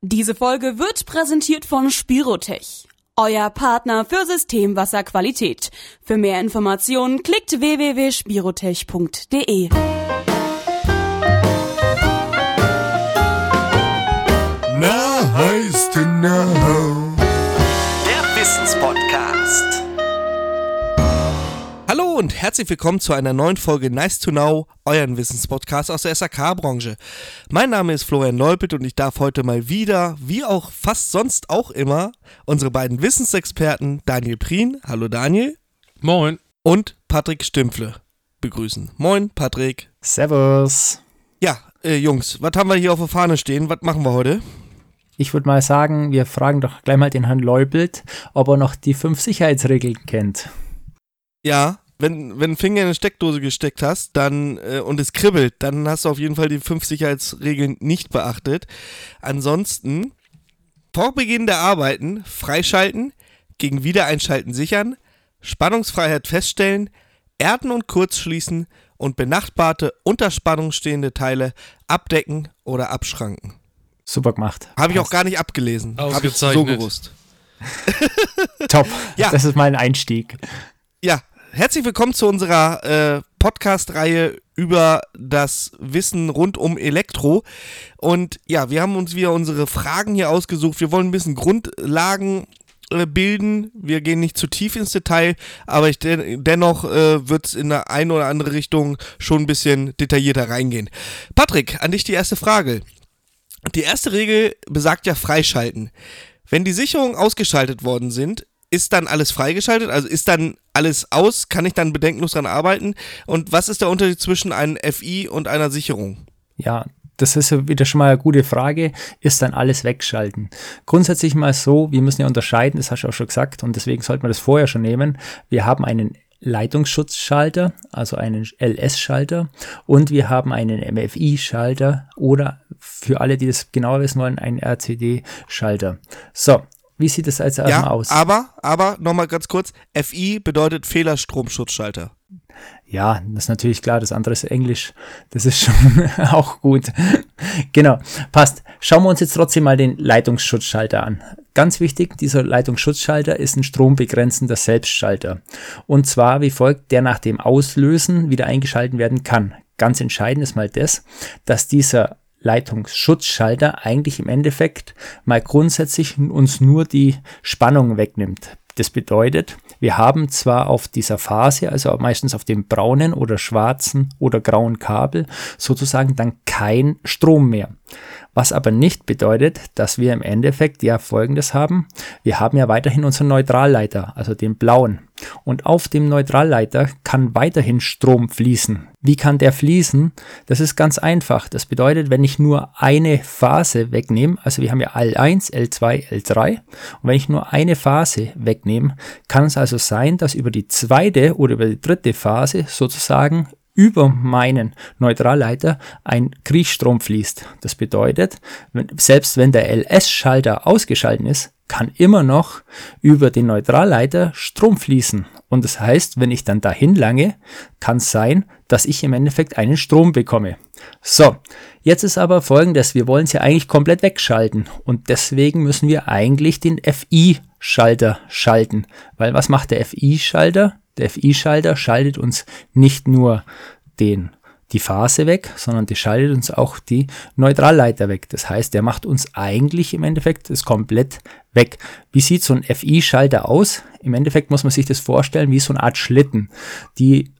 Diese Folge wird präsentiert von Spirotech, euer Partner für Systemwasserqualität. Für mehr Informationen klickt www.spirotech.de. Na, heißt genau. Hallo und herzlich willkommen zu einer neuen Folge Nice to Know, euren Wissenspodcast aus der SAK-Branche. Mein Name ist Florian Neupelt und ich darf heute mal wieder, wie auch fast sonst auch immer, unsere beiden Wissensexperten Daniel Prien, hallo Daniel, Moin. und Patrick Stümpfle begrüßen. Moin, Patrick. Servus. Ja, äh, Jungs, was haben wir hier auf der Fahne stehen? Was machen wir heute? Ich würde mal sagen, wir fragen doch gleich mal den Herrn Leubelt, ob er noch die fünf Sicherheitsregeln kennt. Ja, wenn, wenn du den Finger in eine Steckdose gesteckt hast dann äh, und es kribbelt, dann hast du auf jeden Fall die fünf Sicherheitsregeln nicht beachtet. Ansonsten, vor Beginn der Arbeiten freischalten, gegen Wiedereinschalten sichern, Spannungsfreiheit feststellen, erden und kurzschließen und benachbarte unter Spannung stehende Teile abdecken oder abschranken. Super gemacht. Habe ich auch gar nicht abgelesen. Habe ich so gewusst. Top. Ja. Das ist mein Einstieg. Ja, herzlich willkommen zu unserer äh, Podcast-Reihe über das Wissen rund um Elektro. Und ja, wir haben uns wieder unsere Fragen hier ausgesucht. Wir wollen ein bisschen Grundlagen äh, bilden. Wir gehen nicht zu tief ins Detail, aber ich den, dennoch äh, wird es in der eine oder andere Richtung schon ein bisschen detaillierter reingehen. Patrick, an dich die erste Frage. Die erste Regel besagt ja freischalten. Wenn die Sicherungen ausgeschaltet worden sind, ist dann alles freigeschaltet? Also ist dann alles aus? Kann ich dann bedenkenlos dran arbeiten? Und was ist der Unterschied zwischen einem FI und einer Sicherung? Ja, das ist wieder schon mal eine gute Frage. Ist dann alles wegschalten? Grundsätzlich mal so, wir müssen ja unterscheiden, das hast du auch schon gesagt, und deswegen sollten wir das vorher schon nehmen. Wir haben einen Leitungsschutzschalter, also einen LS-Schalter, und wir haben einen MFI-Schalter oder für alle, die das genauer wissen wollen, einen RCD-Schalter. So, wie sieht das jetzt erstmal Ja, aus? aber, aber nochmal ganz kurz, FI bedeutet Fehlerstromschutzschalter. Ja, das ist natürlich klar, das andere ist Englisch. Das ist schon auch gut. genau, passt. Schauen wir uns jetzt trotzdem mal den Leitungsschutzschalter an. Ganz wichtig, dieser Leitungsschutzschalter ist ein strombegrenzender Selbstschalter. Und zwar wie folgt, der nach dem Auslösen wieder eingeschalten werden kann. Ganz entscheidend ist mal das, dass dieser Leitungsschutzschalter eigentlich im Endeffekt mal grundsätzlich uns nur die Spannung wegnimmt. Das bedeutet, wir haben zwar auf dieser Phase, also meistens auf dem braunen oder schwarzen oder grauen Kabel, sozusagen dann kein Strom mehr. Was aber nicht bedeutet, dass wir im Endeffekt ja folgendes haben. Wir haben ja weiterhin unseren Neutralleiter, also den blauen. Und auf dem Neutralleiter kann weiterhin Strom fließen. Wie kann der fließen? Das ist ganz einfach. Das bedeutet, wenn ich nur eine Phase wegnehme, also wir haben ja L1, L2, L3, und wenn ich nur eine Phase wegnehme, kann es also sein, dass über die zweite oder über die dritte Phase sozusagen über meinen Neutralleiter ein Kriechstrom fließt. Das bedeutet, selbst wenn der LS-Schalter ausgeschalten ist, kann immer noch über den Neutralleiter Strom fließen. Und das heißt, wenn ich dann dahin lange, kann es sein, dass ich im Endeffekt einen Strom bekomme. So, jetzt ist aber folgendes, wir wollen es ja eigentlich komplett wegschalten und deswegen müssen wir eigentlich den FI-Schalter schalten. Weil was macht der FI-Schalter? Der FI-Schalter schaltet uns nicht nur den die Phase weg, sondern die schaltet uns auch die Neutralleiter weg. Das heißt, der macht uns eigentlich im Endeffekt das komplett weg. Wie sieht so ein FI-Schalter aus? Im Endeffekt muss man sich das vorstellen wie so eine Art Schlitten, die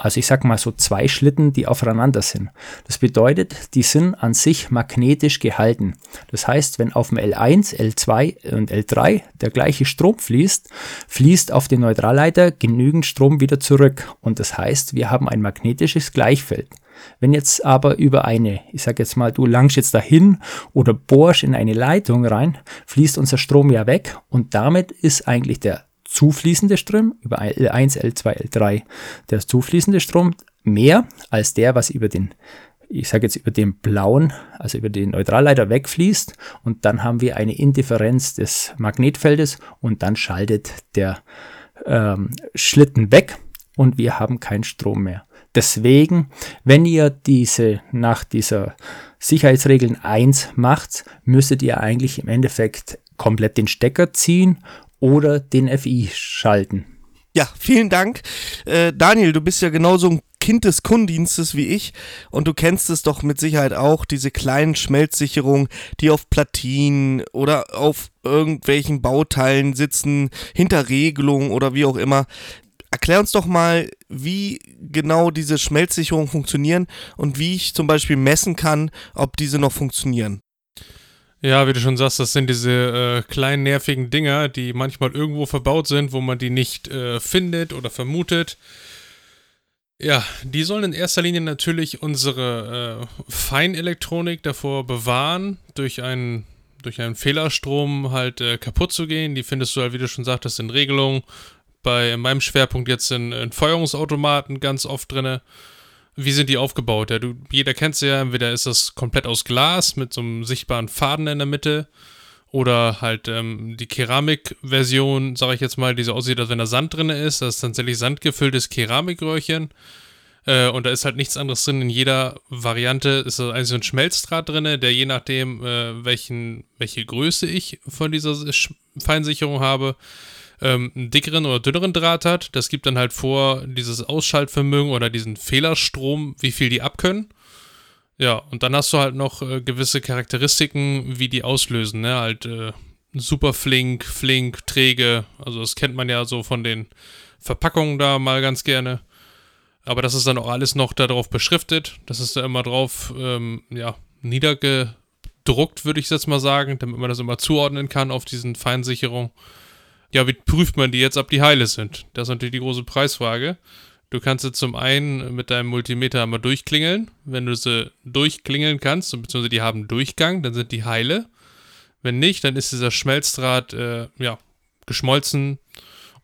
also ich sag mal so zwei Schlitten, die aufeinander sind. Das bedeutet, die sind an sich magnetisch gehalten. Das heißt, wenn auf dem L1, L2 und L3 der gleiche Strom fließt, fließt auf den Neutralleiter genügend Strom wieder zurück. Und das heißt, wir haben ein magnetisches Gleichfeld. Wenn jetzt aber über eine, ich sag jetzt mal, du langst jetzt dahin oder bohrst in eine Leitung rein, fließt unser Strom ja weg und damit ist eigentlich der zufließende Strom über L1, L2, L3, der zufließende Strom mehr als der, was über den, ich sage jetzt über den blauen, also über den Neutralleiter wegfließt und dann haben wir eine Indifferenz des Magnetfeldes und dann schaltet der ähm, Schlitten weg und wir haben keinen Strom mehr. Deswegen, wenn ihr diese nach dieser Sicherheitsregeln 1 macht, müsstet ihr eigentlich im Endeffekt komplett den Stecker ziehen oder den FI schalten. Ja, vielen Dank. Äh, Daniel, du bist ja genauso ein Kind des Kundendienstes wie ich und du kennst es doch mit Sicherheit auch, diese kleinen Schmelzsicherungen, die auf Platinen oder auf irgendwelchen Bauteilen sitzen, hinter Regelungen oder wie auch immer. Erklär uns doch mal, wie genau diese Schmelzsicherungen funktionieren und wie ich zum Beispiel messen kann, ob diese noch funktionieren. Ja, wie du schon sagst, das sind diese äh, kleinen nervigen Dinger, die manchmal irgendwo verbaut sind, wo man die nicht äh, findet oder vermutet. Ja, die sollen in erster Linie natürlich unsere äh, Feinelektronik davor bewahren, durch einen, durch einen Fehlerstrom halt äh, kaputt zu gehen. Die findest du halt, wie du schon sagtest, in Regelungen, bei meinem Schwerpunkt jetzt in, in Feuerungsautomaten ganz oft drinne. Wie sind die aufgebaut? Ja, du, jeder kennt sie ja, entweder ist das komplett aus Glas mit so einem sichtbaren Faden in der Mitte oder halt ähm, die Keramikversion, sage ich jetzt mal, die so aussieht, als wenn da Sand drin ist. Das ist tatsächlich sandgefülltes Keramikröhrchen. Äh, und da ist halt nichts anderes drin. In jeder Variante ist da eigentlich so ein Schmelzdraht drin, der je nachdem, äh, welchen, welche Größe ich von dieser Feinsicherung habe, ähm, einen dickeren oder dünneren Draht hat. Das gibt dann halt vor, dieses Ausschaltvermögen oder diesen Fehlerstrom, wie viel die abkönnen. Ja, und dann hast du halt noch äh, gewisse Charakteristiken, wie die auslösen, ne? Halt äh, super flink, flink, träge. Also das kennt man ja so von den Verpackungen da mal ganz gerne. Aber das ist dann auch alles noch darauf beschriftet. Das ist da immer drauf, ähm, ja, niedergedruckt, würde ich jetzt mal sagen, damit man das immer zuordnen kann auf diesen Feinsicherung. Ja, wie prüft man die jetzt, ob die heile sind? Das ist natürlich die große Preisfrage. Du kannst sie zum einen mit deinem Multimeter einmal durchklingeln. Wenn du sie durchklingeln kannst, beziehungsweise die haben Durchgang, dann sind die heile. Wenn nicht, dann ist dieser Schmelzdraht äh, ja, geschmolzen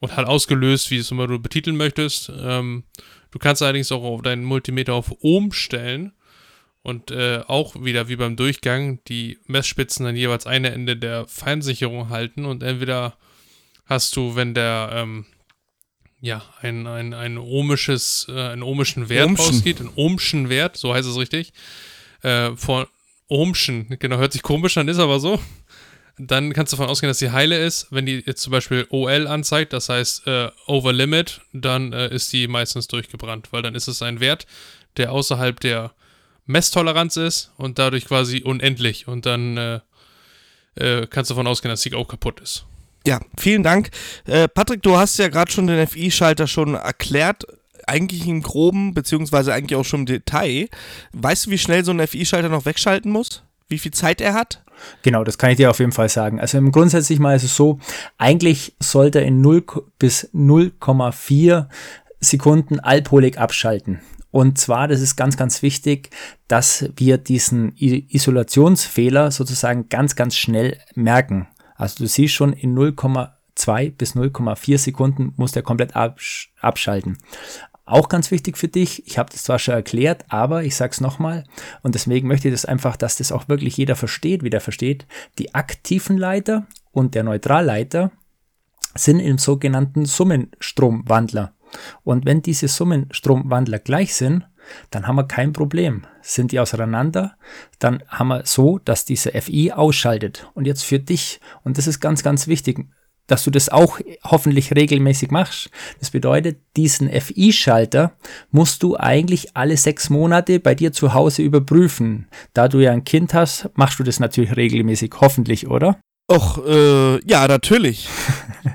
und halt ausgelöst, wie es immer du betiteln möchtest. Ähm, du kannst allerdings auch deinen Multimeter auf Ohm stellen und äh, auch wieder wie beim Durchgang die Messspitzen dann jeweils eine Ende der Feinsicherung halten und entweder hast du, wenn der ähm, ja, ein, ein, ein ohmisches, äh, einen ohmischen Wert Ohmschen. ausgeht, einen ohmschen Wert, so heißt es richtig, äh, von ohmschen, genau, hört sich komisch an, ist aber so, dann kannst du davon ausgehen, dass sie heile ist. Wenn die jetzt zum Beispiel OL anzeigt, das heißt äh, Over Limit, dann äh, ist die meistens durchgebrannt, weil dann ist es ein Wert, der außerhalb der Messtoleranz ist und dadurch quasi unendlich und dann äh, äh, kannst du davon ausgehen, dass sie auch kaputt ist. Ja, vielen Dank. Äh, Patrick, du hast ja gerade schon den FI-Schalter schon erklärt. Eigentlich im Groben, beziehungsweise eigentlich auch schon im Detail. Weißt du, wie schnell so ein FI-Schalter noch wegschalten muss? Wie viel Zeit er hat? Genau, das kann ich dir auf jeden Fall sagen. Also im grundsätzlich mal ist es so, eigentlich sollte er in 0 bis 0,4 Sekunden alpolig abschalten. Und zwar, das ist ganz, ganz wichtig, dass wir diesen Isolationsfehler sozusagen ganz, ganz schnell merken. Also du siehst schon, in 0,2 bis 0,4 Sekunden muss der komplett absch abschalten. Auch ganz wichtig für dich, ich habe das zwar schon erklärt, aber ich sage es nochmal und deswegen möchte ich das einfach, dass das auch wirklich jeder versteht, wie der versteht. Die aktiven Leiter und der Neutralleiter sind im sogenannten Summenstromwandler. Und wenn diese Summenstromwandler gleich sind, dann haben wir kein Problem. Sind die auseinander, dann haben wir so, dass diese FI ausschaltet. Und jetzt für dich, und das ist ganz, ganz wichtig, dass du das auch hoffentlich regelmäßig machst. Das bedeutet, diesen FI-Schalter musst du eigentlich alle sechs Monate bei dir zu Hause überprüfen. Da du ja ein Kind hast, machst du das natürlich regelmäßig, hoffentlich, oder? Och, äh, ja, natürlich.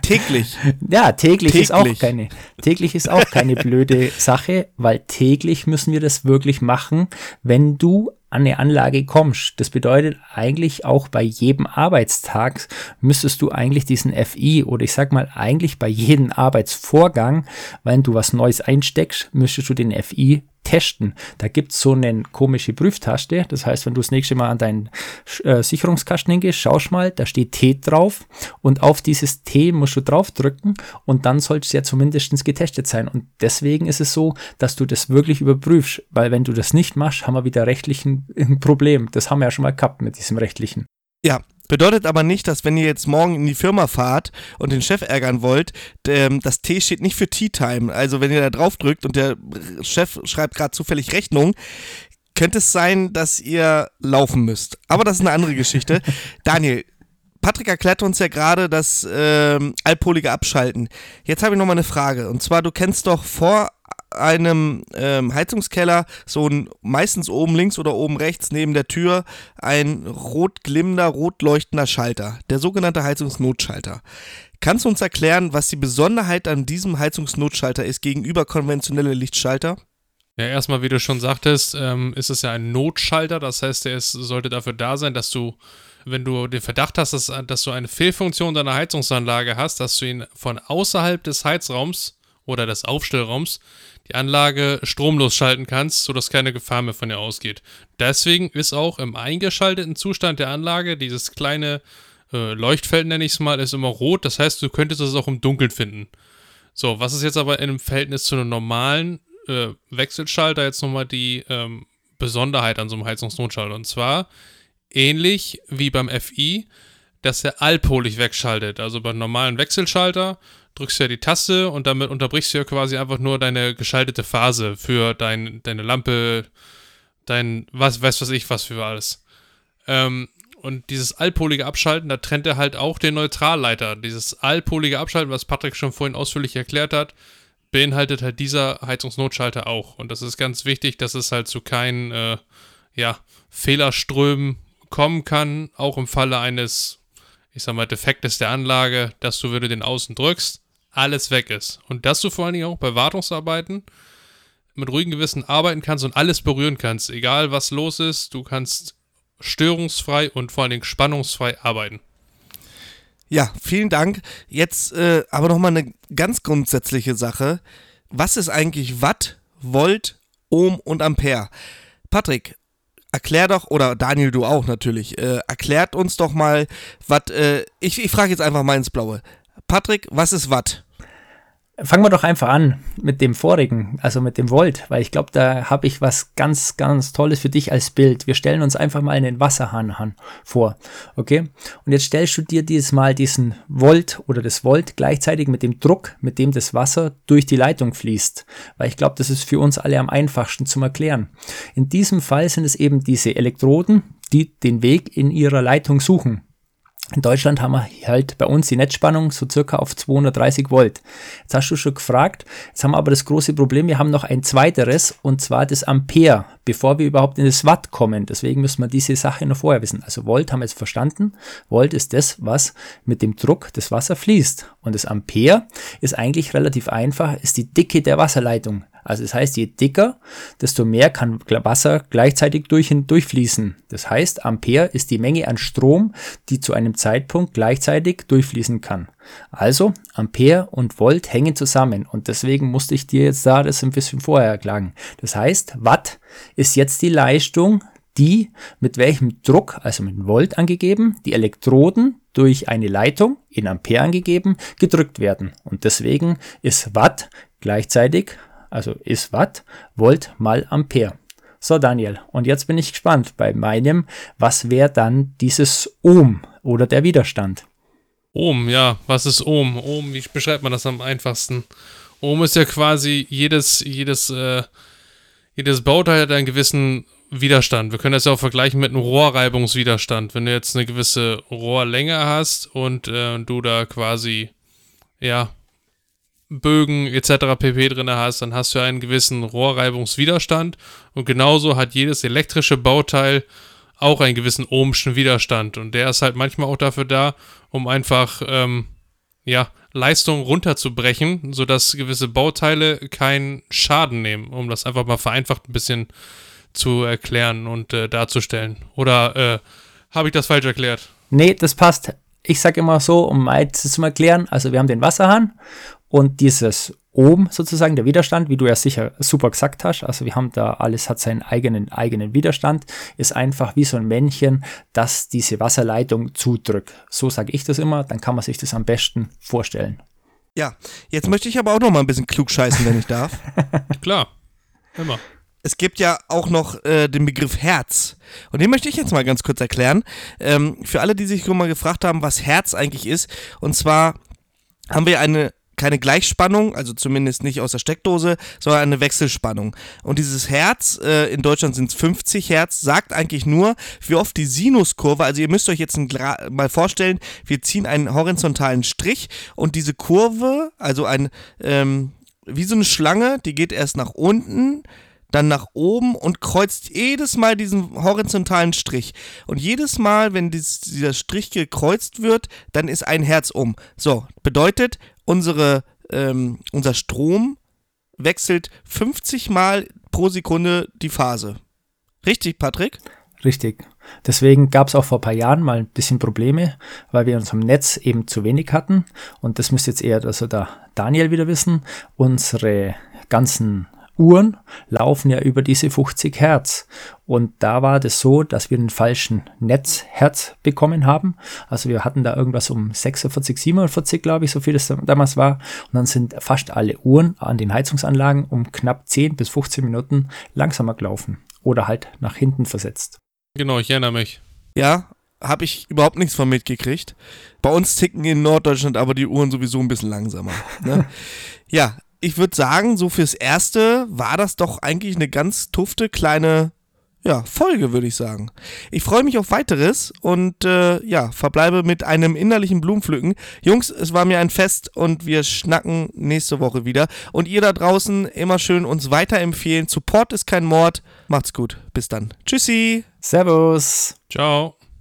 täglich. Ja, täglich, Täglich. ist auch keine, täglich ist auch keine blöde Sache, weil täglich müssen wir das wirklich machen, wenn du an eine Anlage kommst. Das bedeutet eigentlich auch bei jedem Arbeitstag müsstest du eigentlich diesen FI oder ich sag mal eigentlich bei jedem Arbeitsvorgang, wenn du was Neues einsteckst, müsstest du den FI testen. Da gibt's so eine komische Prüftaste. Das heißt, wenn du das nächste Mal an deinen äh, Sicherungskasten hingehst, schaust mal, da steht T drauf und auf dieses T musst du draufdrücken und dann sollte es ja zumindest getestet sein. Und deswegen ist es so, dass du das wirklich überprüfst, weil wenn du das nicht machst, haben wir wieder rechtlich ein, ein Problem. Das haben wir ja schon mal gehabt mit diesem rechtlichen. Ja, Bedeutet aber nicht, dass wenn ihr jetzt morgen in die Firma fahrt und den Chef ärgern wollt, ähm, das T steht nicht für Tea Time. Also wenn ihr da drauf drückt und der Chef schreibt gerade zufällig Rechnung, könnte es sein, dass ihr laufen müsst. Aber das ist eine andere Geschichte. Daniel, Patrick erklärt uns ja gerade das ähm, allpolige Abschalten. Jetzt habe ich noch mal eine Frage. Und zwar, du kennst doch vor einem ähm, Heizungskeller so ein meistens oben links oder oben rechts neben der Tür ein rot glimmender, rot leuchtender Schalter, der sogenannte Heizungsnotschalter. Kannst du uns erklären, was die Besonderheit an diesem Heizungsnotschalter ist gegenüber konventionelle Lichtschalter? Ja, erstmal, wie du schon sagtest, ähm, ist es ja ein Notschalter. Das heißt, er ist, sollte dafür da sein, dass du, wenn du den Verdacht hast, dass, dass du eine Fehlfunktion deiner Heizungsanlage hast, dass du ihn von außerhalb des Heizraums oder des Aufstellraums die Anlage stromlos schalten kannst, sodass keine Gefahr mehr von ihr ausgeht. Deswegen ist auch im eingeschalteten Zustand der Anlage dieses kleine äh, Leuchtfeld, nenne ich es mal, ist immer rot. Das heißt, du könntest es auch im Dunkeln finden. So, was ist jetzt aber einem Verhältnis zu einem normalen äh, Wechselschalter jetzt nochmal die ähm, Besonderheit an so einem Heizungsnotschalter? Und zwar ähnlich wie beim FI, dass er allpolig wegschaltet. Also beim normalen Wechselschalter drückst du ja die Taste und damit unterbrichst du ja quasi einfach nur deine geschaltete Phase für dein, deine Lampe, dein, was weiß was ich, was für alles. Ähm, und dieses allpolige Abschalten, da trennt er halt auch den Neutralleiter. Dieses allpolige Abschalten, was Patrick schon vorhin ausführlich erklärt hat, beinhaltet halt dieser Heizungsnotschalter auch. Und das ist ganz wichtig, dass es halt zu keinen äh, ja, Fehlerströmen kommen kann, auch im Falle eines, ich sag mal, Defektes der Anlage, dass du, wenn du den Außen drückst, alles weg ist. Und dass du vor allen Dingen auch bei Wartungsarbeiten mit ruhigem Gewissen arbeiten kannst und alles berühren kannst, egal was los ist, du kannst störungsfrei und vor allen Dingen spannungsfrei arbeiten. Ja, vielen Dank. Jetzt äh, aber nochmal eine ganz grundsätzliche Sache. Was ist eigentlich Watt, Volt, Ohm und Ampere? Patrick, erklär doch, oder Daniel, du auch natürlich, äh, erklärt uns doch mal, was, äh, ich, ich frage jetzt einfach mal ins Blaue. Patrick, was ist Watt? Fangen wir doch einfach an mit dem vorigen, also mit dem Volt, weil ich glaube, da habe ich was ganz, ganz Tolles für dich als Bild. Wir stellen uns einfach mal einen Wasserhahn vor, okay? Und jetzt stellst du dir dieses Mal diesen Volt oder das Volt gleichzeitig mit dem Druck, mit dem das Wasser durch die Leitung fließt, weil ich glaube, das ist für uns alle am einfachsten zum Erklären. In diesem Fall sind es eben diese Elektroden, die den Weg in ihrer Leitung suchen. In Deutschland haben wir halt bei uns die Netzspannung so circa auf 230 Volt. Jetzt hast du schon gefragt, jetzt haben wir aber das große Problem, wir haben noch ein zweiteres und zwar das Ampere, bevor wir überhaupt in das Watt kommen. Deswegen müssen wir diese Sache noch vorher wissen. Also Volt haben wir jetzt verstanden. Volt ist das, was mit dem Druck des Wasser fließt. Und das Ampere ist eigentlich relativ einfach, ist die Dicke der Wasserleitung. Also das heißt, je dicker, desto mehr kann Wasser gleichzeitig durch, durchfließen. Das heißt, Ampere ist die Menge an Strom, die zu einem Zeitpunkt gleichzeitig durchfließen kann. Also Ampere und Volt hängen zusammen und deswegen musste ich dir jetzt da das ein bisschen vorher erklären. Das heißt, Watt ist jetzt die Leistung, die mit welchem Druck, also mit Volt angegeben, die Elektroden durch eine Leitung in Ampere angegeben, gedrückt werden. Und deswegen ist Watt gleichzeitig also ist Watt, Volt mal Ampere. So, Daniel, und jetzt bin ich gespannt bei meinem, was wäre dann dieses Ohm oder der Widerstand? Ohm, ja, was ist Ohm? Ohm, wie beschreibt man das am einfachsten? Ohm ist ja quasi jedes, jedes, äh, jedes Bauteil hat einen gewissen Widerstand. Wir können das ja auch vergleichen mit einem Rohrreibungswiderstand. Wenn du jetzt eine gewisse Rohrlänge hast und äh, du da quasi, ja, Bögen etc. pp. drin hast, dann hast du einen gewissen Rohrreibungswiderstand und genauso hat jedes elektrische Bauteil auch einen gewissen ohmschen Widerstand und der ist halt manchmal auch dafür da, um einfach ähm, ja, Leistung runterzubrechen, sodass gewisse Bauteile keinen Schaden nehmen, um das einfach mal vereinfacht ein bisschen zu erklären und äh, darzustellen. Oder äh, habe ich das falsch erklärt? Nee, das passt. Ich sage immer so, um mal zu erklären, also wir haben den Wasserhahn und dieses Ohm sozusagen, der Widerstand, wie du ja sicher super gesagt hast, also wir haben da alles hat seinen eigenen, eigenen Widerstand, ist einfach wie so ein Männchen, das diese Wasserleitung zudrückt. So sage ich das immer, dann kann man sich das am besten vorstellen. Ja, jetzt möchte ich aber auch noch mal ein bisschen klug scheißen, wenn ich darf. Klar, immer. es gibt ja auch noch äh, den Begriff Herz. Und den möchte ich jetzt mal ganz kurz erklären. Ähm, für alle, die sich schon mal gefragt haben, was Herz eigentlich ist. Und zwar haben wir eine keine Gleichspannung, also zumindest nicht aus der Steckdose, sondern eine Wechselspannung. Und dieses Herz, äh, in Deutschland sind es 50 Hertz, sagt eigentlich nur, wie oft die Sinuskurve, also ihr müsst euch jetzt mal vorstellen, wir ziehen einen horizontalen Strich und diese Kurve, also ein, ähm, wie so eine Schlange, die geht erst nach unten, dann nach oben und kreuzt jedes Mal diesen horizontalen Strich. Und jedes Mal, wenn dies, dieser Strich gekreuzt wird, dann ist ein Herz um. So, bedeutet, unsere, ähm, unser Strom wechselt 50 Mal pro Sekunde die Phase. Richtig, Patrick? Richtig. Deswegen gab es auch vor ein paar Jahren mal ein bisschen Probleme, weil wir in unserem Netz eben zu wenig hatten. Und das müsste jetzt eher also der Daniel wieder wissen. Unsere ganzen Uhren laufen ja über diese 50 Hertz. Und da war das so, dass wir den falschen Netzherz bekommen haben. Also wir hatten da irgendwas um 46, 47, glaube ich, so viel es damals war. Und dann sind fast alle Uhren an den Heizungsanlagen um knapp 10 bis 15 Minuten langsamer gelaufen. Oder halt nach hinten versetzt. Genau, ich erinnere mich. Ja, habe ich überhaupt nichts von mitgekriegt. Bei uns ticken in Norddeutschland aber die Uhren sowieso ein bisschen langsamer. Ne? ja, ich würde sagen, so fürs Erste war das doch eigentlich eine ganz tufte kleine ja, Folge, würde ich sagen. Ich freue mich auf weiteres und äh, ja, verbleibe mit einem innerlichen Blumenpflücken. Jungs, es war mir ein Fest und wir schnacken nächste Woche wieder. Und ihr da draußen immer schön uns weiterempfehlen. Support ist kein Mord. Macht's gut. Bis dann. Tschüssi. Servus. Ciao.